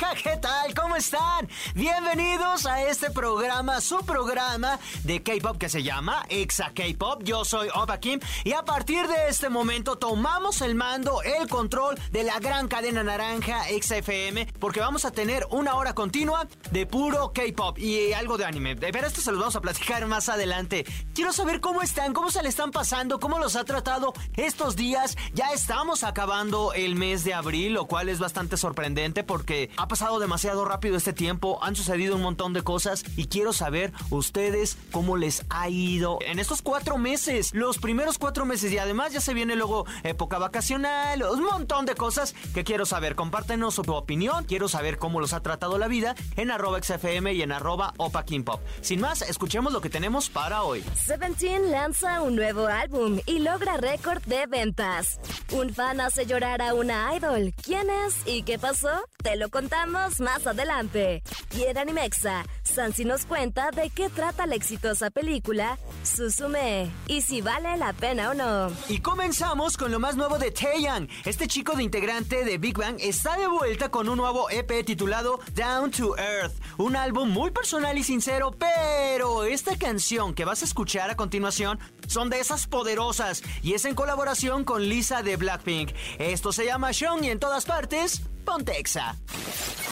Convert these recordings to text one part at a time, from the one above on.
¿qué tal? ¿Cómo están? Bienvenidos a este programa, su programa de K-pop que se llama Exa K-Pop. Yo soy Opa Kim y a partir de este momento tomamos el mando, el control de la gran cadena naranja Exa FM porque vamos a tener una hora continua de puro K-pop y algo de anime. Pero esto se los vamos a platicar más adelante. Quiero saber cómo están, cómo se le están pasando, cómo los ha tratado estos días. Ya estamos acabando el mes de abril, lo cual es bastante sorprendente porque ha pasado demasiado rápido este tiempo, han sucedido un montón de cosas y quiero saber ustedes cómo les ha ido en estos cuatro meses, los primeros cuatro meses y además ya se viene luego época vacacional, un montón de cosas que quiero saber. Compártenos su opinión, quiero saber cómo los ha tratado la vida en arroba XFM y en arroba Opa Pop. Sin más, escuchemos lo que tenemos para hoy. Seventeen lanza un nuevo álbum y logra récord de ventas. Un fan hace llorar a una idol. ¿Quién es y qué pasó? Te lo contamos más adelante. Y en Animexa, Sansi nos cuenta de qué trata la exitosa película Susume y si vale la pena o no. Y comenzamos con lo más nuevo de Taeyang. Este chico de integrante de Big Bang está de vuelta con un nuevo EP titulado Down to Earth. Un álbum muy personal y sincero, pero esta canción que vas a escuchar a continuación son de esas poderosas y es en colaboración con Lisa de Blackpink. Esto se llama Sean y en todas partes, Pontexa.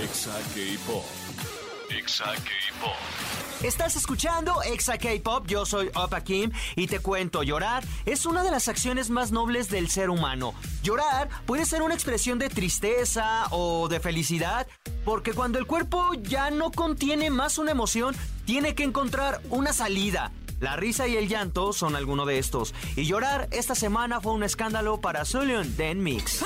Exa K-Pop. Exa K-Pop. Estás escuchando Exa K-Pop, yo soy Opa Kim y te cuento, llorar es una de las acciones más nobles del ser humano. Llorar puede ser una expresión de tristeza o de felicidad, porque cuando el cuerpo ya no contiene más una emoción, tiene que encontrar una salida. La risa y el llanto son alguno de estos. Y llorar esta semana fue un escándalo para Zulion Den Mix.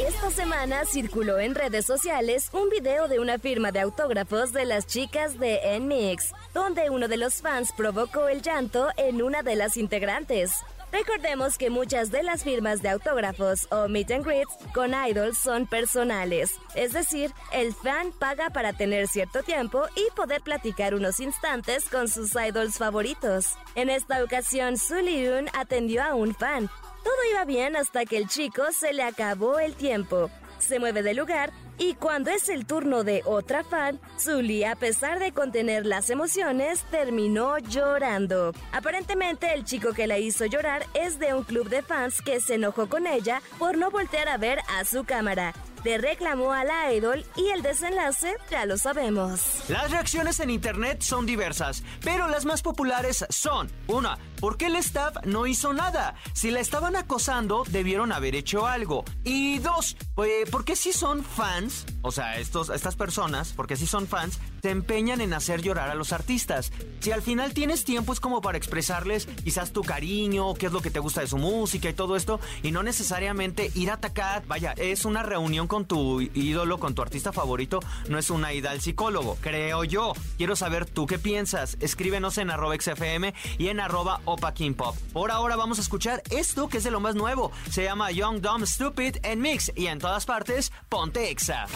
Esta semana circuló en redes sociales un video de una firma de autógrafos de las chicas de NMIX, donde uno de los fans provocó el llanto en una de las integrantes. Recordemos que muchas de las firmas de autógrafos o meet and greets con idols son personales, es decir, el fan paga para tener cierto tiempo y poder platicar unos instantes con sus idols favoritos. En esta ocasión, Su Liun atendió a un fan. Todo iba bien hasta que el chico se le acabó el tiempo. Se mueve de lugar y cuando es el turno de otra fan, Zully, a pesar de contener las emociones, terminó llorando. Aparentemente, el chico que la hizo llorar es de un club de fans que se enojó con ella por no voltear a ver a su cámara. Le reclamó a la idol y el desenlace ya lo sabemos. Las reacciones en internet son diversas, pero las más populares son: una, ¿por qué el staff no hizo nada? Si la estaban acosando, debieron haber hecho algo. Y dos, eh, ¿por qué si son fans? O sea, estos, estas personas, porque si son fans, se empeñan en hacer llorar a los artistas. Si al final tienes tiempo es como para expresarles quizás tu cariño, qué es lo que te gusta de su música y todo esto, y no necesariamente ir a atacar. Vaya, es una reunión con tu ídolo, con tu artista favorito, no es una ida al psicólogo, creo yo. Quiero saber tú qué piensas. Escríbenos en arroba XFM y en arroba Opa King Pop. Por ahora vamos a escuchar esto que es de lo más nuevo. Se llama Young, Dumb, Stupid en Mix y en todas partes, ponte Exa.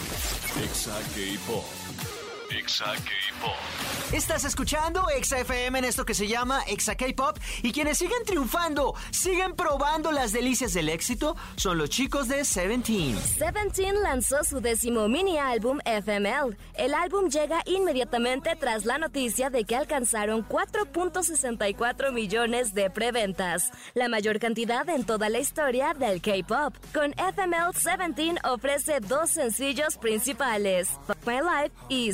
K-Pop. Exa K-Pop. Estás escuchando Exa FM en esto que se llama Exa K-Pop y quienes siguen triunfando, siguen probando las delicias del éxito, son los chicos de Seventeen. Seventeen lanzó su décimo mini álbum FML. El álbum llega inmediatamente tras la noticia de que alcanzaron 4.64 millones de preventas, la mayor cantidad en toda la historia del K-pop. Con FML, Seventeen ofrece dos sencillos principales, Fuck My Life y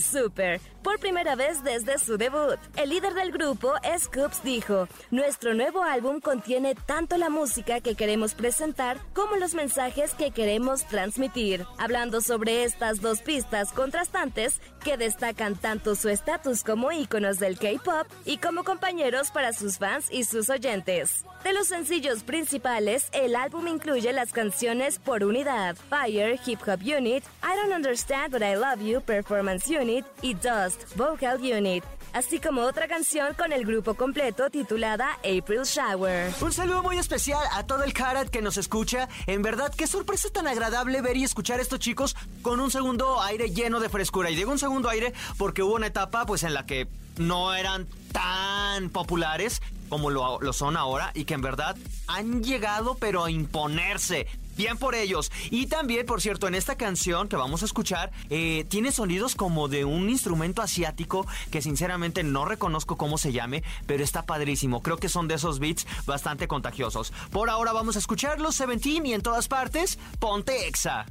Por primera vez desde su debut, el líder del grupo, Scoops, dijo, Nuestro nuevo álbum contiene tanto la música que queremos presentar como los mensajes que queremos transmitir. Hablando sobre estas dos pistas contrastantes que destacan tanto su estatus como íconos del K-pop y como compañeros para sus fans y sus oyentes. De los sencillos principales, el álbum incluye las canciones Por Unidad, Fire, Hip Hop Unit, I Don't Understand But I Love You, Performance Unit y Dust, Vocal Unit. así como otra canción con el grupo completo titulada April Shower. Un saludo muy especial a todo el Karat que nos escucha. En verdad, qué sorpresa tan agradable ver y escuchar a estos chicos con un segundo aire lleno de frescura. Y digo un segundo aire porque hubo una etapa pues en la que no eran tan populares como lo, lo, son ahora y que en verdad han llegado pero a imponerse. Bien por ellos. Y también, por cierto, en esta canción que vamos a escuchar, eh, tiene sonidos como de un instrumento asiático que sinceramente no reconozco cómo se llame, pero está padrísimo. Creo que son de esos beats bastante contagiosos. Por ahora vamos a escucharlos, Seventeen, y en todas partes, ponte Exa.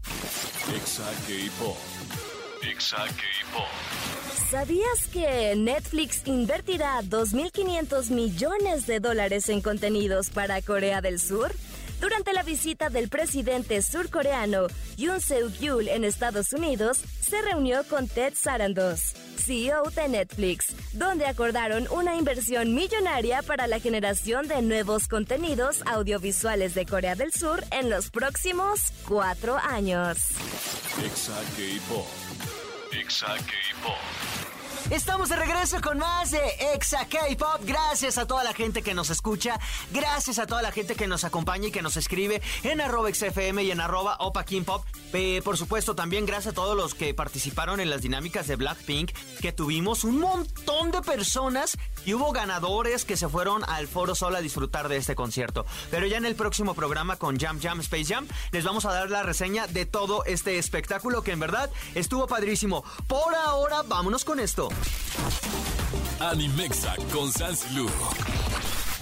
Exa K-Pop. Exa K-Pop. ¿Sabías que Netflix invertirá 2.500 millones de dólares en contenidos para Corea del Sur? Durante la visita del presidente surcoreano Yoon Seuk-yeol en Estados Unidos, se reunió con Ted Sarandos, CEO de Netflix, donde acordaron una inversión millonaria para la generación de nuevos contenidos audiovisuales de Corea del Sur en los próximos cuatro años. Estamos de regreso con más de Exa K-Pop. Gracias a toda la gente que nos escucha. Gracias a toda la gente que nos acompaña y que nos escribe en arroba XFM y en arroba Opa Pop. Eh, por supuesto, también gracias a todos los que participaron en las dinámicas de Blackpink, que tuvimos un montón de personas y hubo ganadores que se fueron al Foro Sol a disfrutar de este concierto. Pero ya en el próximo programa con Jam Jam Space Jam les vamos a dar la reseña de todo este espectáculo que en verdad estuvo padrísimo. Por ahora, vámonos con esto. Animexa con Lu.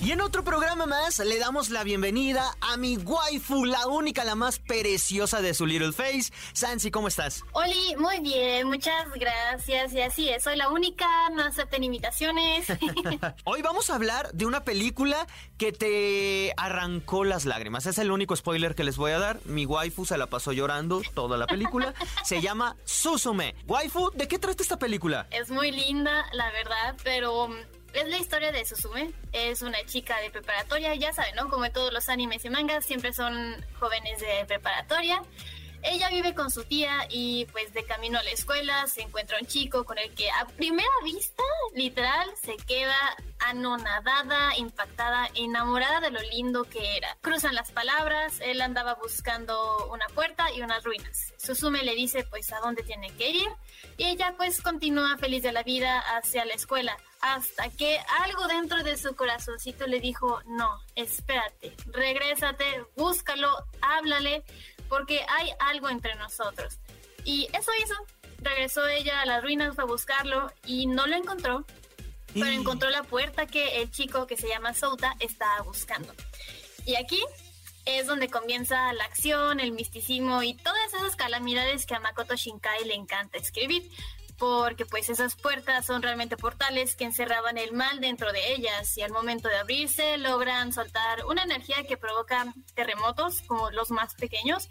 Y en otro programa más le damos la bienvenida a mi waifu, la única, la más preciosa de su little face. Sansi, ¿cómo estás? Oli, muy bien, muchas gracias. Y así es, soy la única, no acepten invitaciones. Hoy vamos a hablar de una película que te arrancó las lágrimas. Es el único spoiler que les voy a dar. Mi waifu se la pasó llorando toda la película. se llama Susume. Waifu, ¿de qué trata esta película? Es muy linda, la verdad, pero es la historia de Susume. Es una chica de preparatoria, ya saben, ¿no? Como en todos los animes y mangas, siempre son jóvenes de preparatoria. Ella vive con su tía y pues de camino a la escuela se encuentra un chico con el que a primera vista, literal, se queda anonadada, impactada, enamorada de lo lindo que era. Cruzan las palabras, él andaba buscando una puerta y unas ruinas. Susume le dice pues a dónde tiene que ir y ella pues continúa feliz de la vida hacia la escuela hasta que algo dentro de su corazoncito le dijo, no, espérate, regrésate, búscalo, háblale, porque hay algo entre nosotros. Y eso hizo. Regresó ella a las ruinas, fue a buscarlo y no lo encontró, pero encontró la puerta que el chico que se llama Souta estaba buscando. Y aquí es donde comienza la acción, el misticismo y todas esas calamidades que a Makoto Shinkai le encanta escribir porque pues esas puertas son realmente portales que encerraban el mal dentro de ellas y al momento de abrirse logran soltar una energía que provoca terremotos como los más pequeños,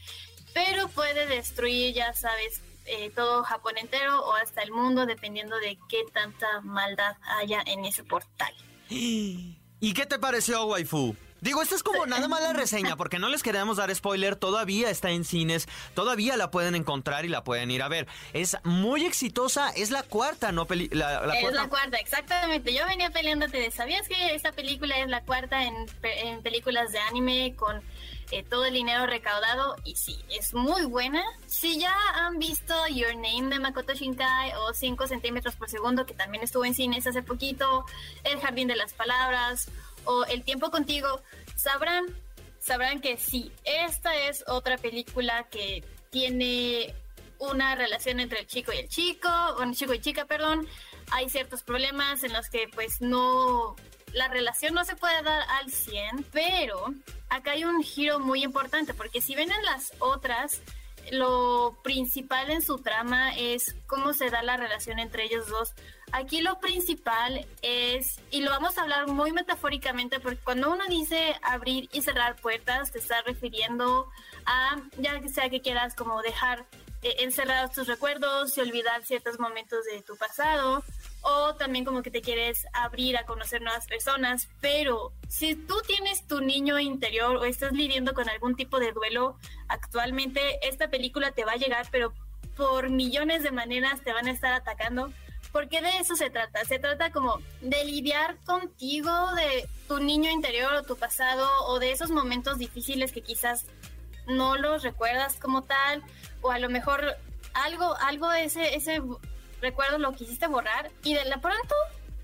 pero puede destruir, ya sabes, eh, todo Japón entero o hasta el mundo dependiendo de qué tanta maldad haya en ese portal. ¿Y qué te pareció, waifu? Digo, esta es como nada más la reseña, porque no les queremos dar spoiler, todavía está en cines, todavía la pueden encontrar y la pueden ir a ver. Es muy exitosa, es la cuarta, ¿no? la, es la cuarta, exactamente. Yo venía peleándote de, ¿sabías que esta película es la cuarta en, películas de anime con eh, todo el dinero recaudado? Y sí, es muy buena. Si ya han visto Your Name de Makoto Shinkai o 5 centímetros por segundo, que también estuvo en cines hace poquito, El Jardín de las Palabras o El tiempo contigo, sabrán, sabrán que sí, esta es otra película que tiene una relación entre el chico y el chico, bueno, chico y chica, perdón. Hay ciertos problemas en los que pues no la relación no se puede dar al 100, pero acá hay un giro muy importante porque si ven en las otras lo principal en su trama es cómo se da la relación entre ellos dos. Aquí lo principal es, y lo vamos a hablar muy metafóricamente, porque cuando uno dice abrir y cerrar puertas, te está refiriendo a, ya sea que quieras como dejar eh, encerrados tus recuerdos y olvidar ciertos momentos de tu pasado, o también como que te quieres abrir a conocer nuevas personas, pero si tú tienes tu niño interior o estás lidiando con algún tipo de duelo actualmente, esta película te va a llegar, pero por millones de maneras te van a estar atacando porque de eso se trata. Se trata como de lidiar contigo, de tu niño interior o tu pasado, o de esos momentos difíciles que quizás no los recuerdas como tal, o a lo mejor algo, algo ese, ese recuerdo lo quisiste borrar y de la pronto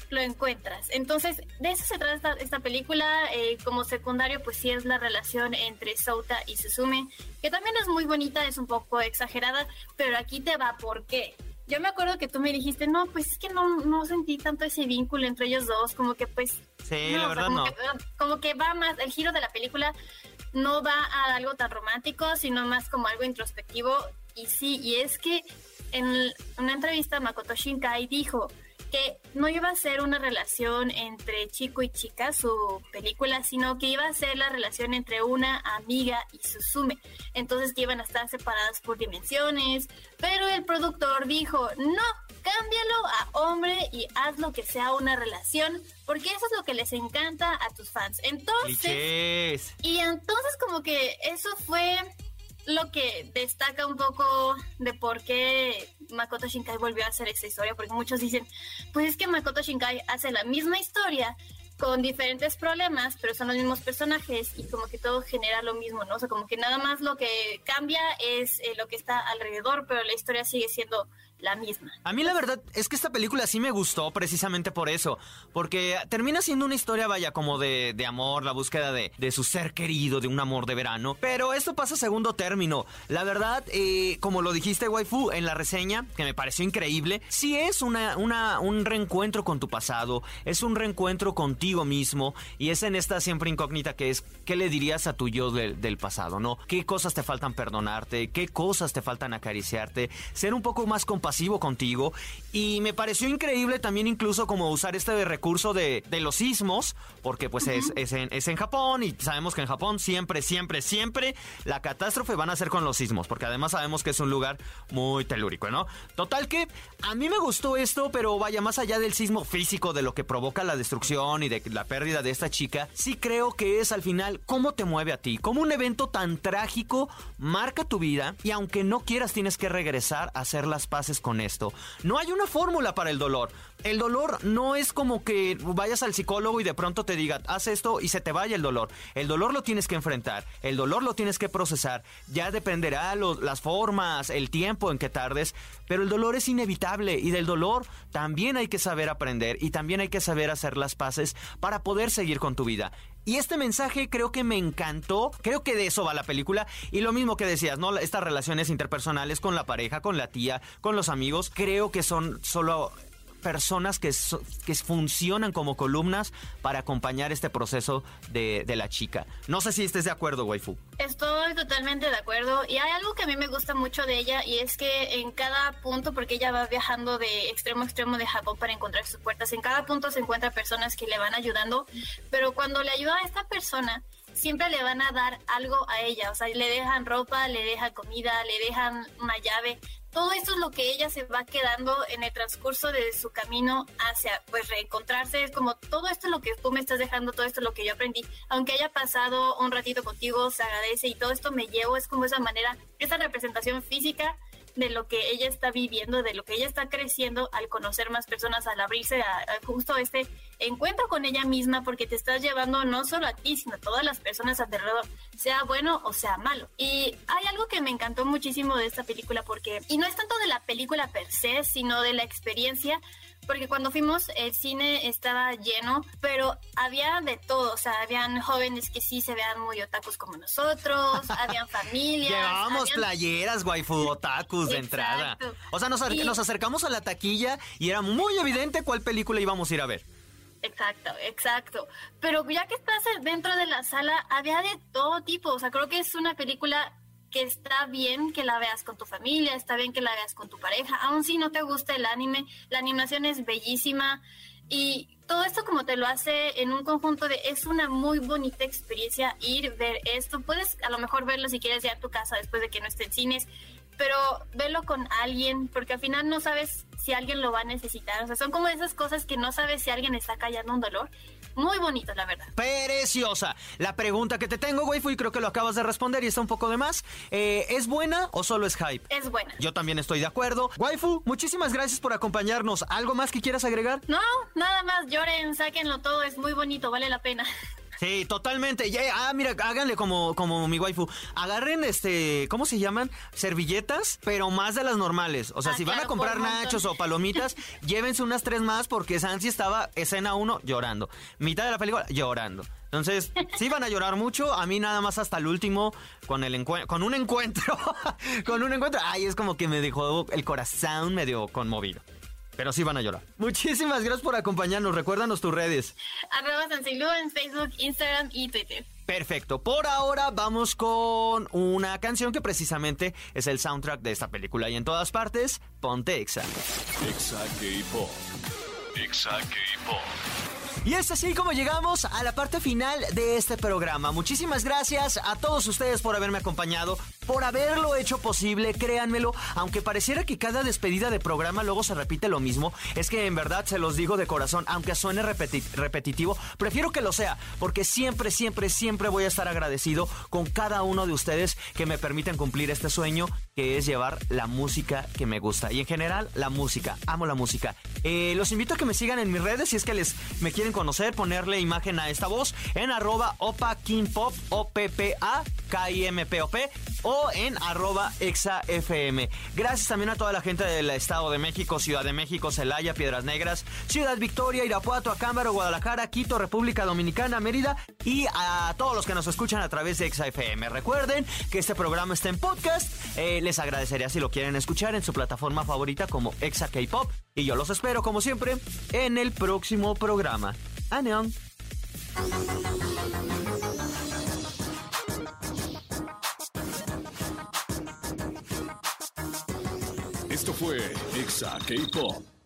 lo encuentras. Entonces, de eso se trata esta, película. Eh, como secundario, pues sí es la relación entre Souta y Suzume, que también es muy bonita, es un poco exagerada, pero aquí te va por qué. Yo me acuerdo que tú me dijiste, no, pues es que no, no sentí tanto ese vínculo entre ellos dos, como que pues... Sí, la verdad como no. Que, como que va más, el giro de la película no va a algo tan romántico, sino más como algo introspectivo. Y sí, y es que en una entrevista Makoto Shinkai dijo, que no iba a ser una relación entre chico y chica, su película, sino que iba a ser la relación entre una amiga y Susume. Entonces que iban a estar separadas por dimensiones, pero el productor dijo, no, cámbialo a hombre y haz lo que sea una relación, porque eso es lo que les encanta a tus fans. Entonces... Y entonces como que eso fue lo que destaca un poco de por qué Makoto Shinkai volvió a hacer esta historia, porque muchos dicen, pues es que Makoto Shinkai hace la misma historia con diferentes problemas, pero son los mismos personajes y como que todo genera lo mismo, ¿no? O sea, como que nada más lo que cambia es eh, lo que está alrededor, pero la historia sigue siendo la misma. A mí la verdad es que esta película sí me gustó precisamente por eso, porque termina siendo una historia, vaya, como de, de amor, la búsqueda de, de, su ser querido, de un amor de verano, pero esto pasa a segundo término. La verdad, eh, como lo dijiste, waifu, en la reseña, que me pareció increíble, sí es una, una, un reencuentro con tu pasado, es un reencuentro contigo mismo, y es en esta siempre incógnita que es, ¿qué le dirías a tu yo del, del pasado, no? ¿Qué cosas te faltan perdonarte? ¿Qué cosas te faltan acariciarte? Ser un poco más compasivo pasivo contigo. Y me pareció increíble también incluso como usar este recurso de, de los sismos, porque pues es, es, en, es en Japón y sabemos que en Japón siempre, siempre, siempre la catástrofe van a ser con los sismos, porque además sabemos que es un lugar muy telúrico, ¿no? Total que a mí me gustó esto, pero vaya más allá del sismo físico, de lo que provoca la destrucción y de la pérdida de esta chica, sí creo que es al final cómo te mueve a ti, cómo un evento tan trágico marca tu vida y aunque no quieras tienes que regresar a hacer las paces con esto. No hay una fórmula para el dolor. El dolor no es como que vayas al psicólogo y de pronto te diga, haz esto y se te vaya el dolor. El dolor lo tienes que enfrentar, el dolor lo tienes que procesar. Ya dependerá las formas, el tiempo en que tardes, pero el dolor es inevitable y del dolor también hay que saber aprender y también hay que saber hacer las paces para poder seguir con tu vida. Y este mensaje creo que me encantó. Creo que de eso va la película. Y lo mismo que decías, ¿no? Estas relaciones interpersonales con la pareja, con la tía, con los amigos, creo que son solo personas que, que funcionan como columnas para acompañar este proceso de, de, la chica. No sé si estés de acuerdo, waifu. Estoy totalmente de acuerdo. Y hay algo que a mí me gusta mucho de ella y es que en cada punto, porque ella va viajando de extremo a extremo de Japón para encontrar sus puertas, en cada punto se encuentra personas que le van ayudando, pero cuando le ayuda a esta persona, siempre le van a dar algo a ella, o sea, le dejan ropa, le dejan comida, le dejan una llave. Todo esto es lo que ella se va quedando en el transcurso de su camino hacia, pues, reencontrarse. Es como todo esto es lo que tú me estás dejando, todo esto es lo que yo aprendí. Aunque haya pasado un ratito contigo, se agradece y todo esto me llevo. Es como esa manera, esa representación física de lo que ella está viviendo, de lo que ella está creciendo al conocer más personas, al abrirse a, a, justo este encuentro con ella misma, porque te estás llevando no solo a ti, sino a todas las personas alrededor, sea bueno o sea malo. Y hay algo que me encantó muchísimo de esta película, porque, y no es tanto de la película per se, sino de la experiencia, porque cuando fuimos el cine estaba lleno, pero había de todo, o sea, habían jóvenes que sí se vean muy otakus como nosotros, habían familias. Llevábamos habían... playeras, waifu, otakus de entrada. O sea, nos, y... nos acercamos a la taquilla y era muy evidente cuál película íbamos a ir a ver. Exacto, exacto. Pero ya que estás dentro de la sala, había de todo tipo. O sea, creo que es una película que está bien que la veas con tu familia, está bien que la veas con tu pareja, aun si no te gusta el anime, la animación es bellísima y todo esto como te lo hace en un conjunto de es una muy bonita experiencia ir ver esto, puedes a lo mejor verlo si quieres ya a tu casa después de que no esté en cines, pero verlo con alguien porque al final no sabes si alguien lo va a necesitar, o sea, son como esas cosas que no sabes si alguien está callando un dolor muy bonitos, la verdad. Preciosa. La pregunta que te tengo, waifu, y creo que lo acabas de responder y está un poco de más. eh, ¿Es buena o solo es hype? Es buena. Yo también estoy de acuerdo. Waifu, muchísimas gracias por acompañarnos. ¿Algo más que quieras agregar? No, nada más lloren, sáquenlo todo, es muy bonito, vale la pena. Sí, totalmente. Ya, ah, mira, háganle como, como mi waifu. Agarren, este, ¿cómo se llaman? Servilletas, pero más de las normales. O sea, Ah, si van a comprar nachos o palomitas, llévense unas tres más porque Sansi estaba escena uno llorando. Mitad de la película llorando. Entonces, sí van a llorar mucho. A mí nada más hasta el último con el con un encuentro. con un encuentro. Ay, es como que me dejó el corazón medio conmovido. Pero sí van a llorar. Muchísimas gracias por acompañarnos. Recuérdanos tus redes. Arroba Sansilu en Facebook, Instagram y Twitter. Perfecto. Por ahora vamos con una canción que precisamente es el soundtrack de esta película. Y en todas partes, ponte Exa. Exa K-Pop. Exa K-Pop. Y es así como llegamos a la parte final de este programa. Muchísimas gracias a todos ustedes por haberme acompañado, por haberlo hecho posible, créanmelo. Aunque pareciera que cada despedida de programa luego se repite lo mismo, es que en verdad se los digo de corazón, aunque suene repeti- repetitivo, prefiero que lo sea, porque siempre, siempre, siempre voy a estar agradecido con cada uno de ustedes que me permiten cumplir este sueño, que es llevar la música que me gusta. Y en general, la música. Amo la música. Eh, los invito a que me sigan en mis redes si es que les me quieren conocer, ponerle imagen a esta voz en arroba opa King Pop, o p p a k i m p o o en arroba exa fm. Gracias también a toda la gente del Estado de México, Ciudad de México, Celaya, Piedras Negras, Ciudad Victoria, Irapuato, Acámbaro, Guadalajara, Quito, República Dominicana, Mérida y a todos los que nos escuchan a través de Exa FM. Recuerden que este programa está en podcast. Eh, les agradecería si lo quieren escuchar en su plataforma favorita como Exa K-Pop. Y yo los espero, como siempre, en el próximo programa. Aneon. Esto fue Exa K-Pop.